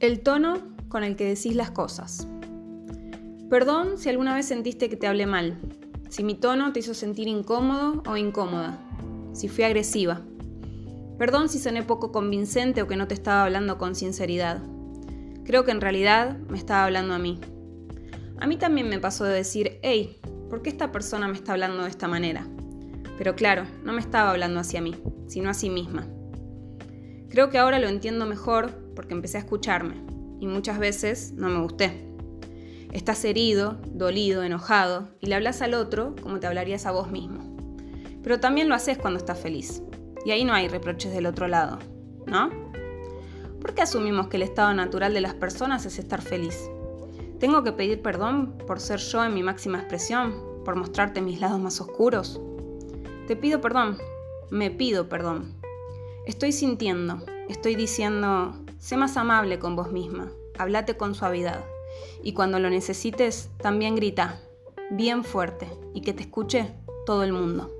El tono con el que decís las cosas. Perdón si alguna vez sentiste que te hablé mal, si mi tono te hizo sentir incómodo o incómoda, si fui agresiva. Perdón si soné poco convincente o que no te estaba hablando con sinceridad. Creo que en realidad me estaba hablando a mí. A mí también me pasó de decir, hey, ¿por qué esta persona me está hablando de esta manera? Pero claro, no me estaba hablando hacia mí, sino a sí misma. Creo que ahora lo entiendo mejor porque empecé a escucharme y muchas veces no me gusté. Estás herido, dolido, enojado y le hablas al otro como te hablarías a vos mismo. Pero también lo haces cuando estás feliz. Y ahí no hay reproches del otro lado, ¿no? ¿Por qué asumimos que el estado natural de las personas es estar feliz? ¿Tengo que pedir perdón por ser yo en mi máxima expresión? ¿Por mostrarte mis lados más oscuros? Te pido perdón, me pido perdón. Estoy sintiendo, estoy diciendo, sé más amable con vos misma, hablate con suavidad. Y cuando lo necesites, también grita, bien fuerte, y que te escuche todo el mundo.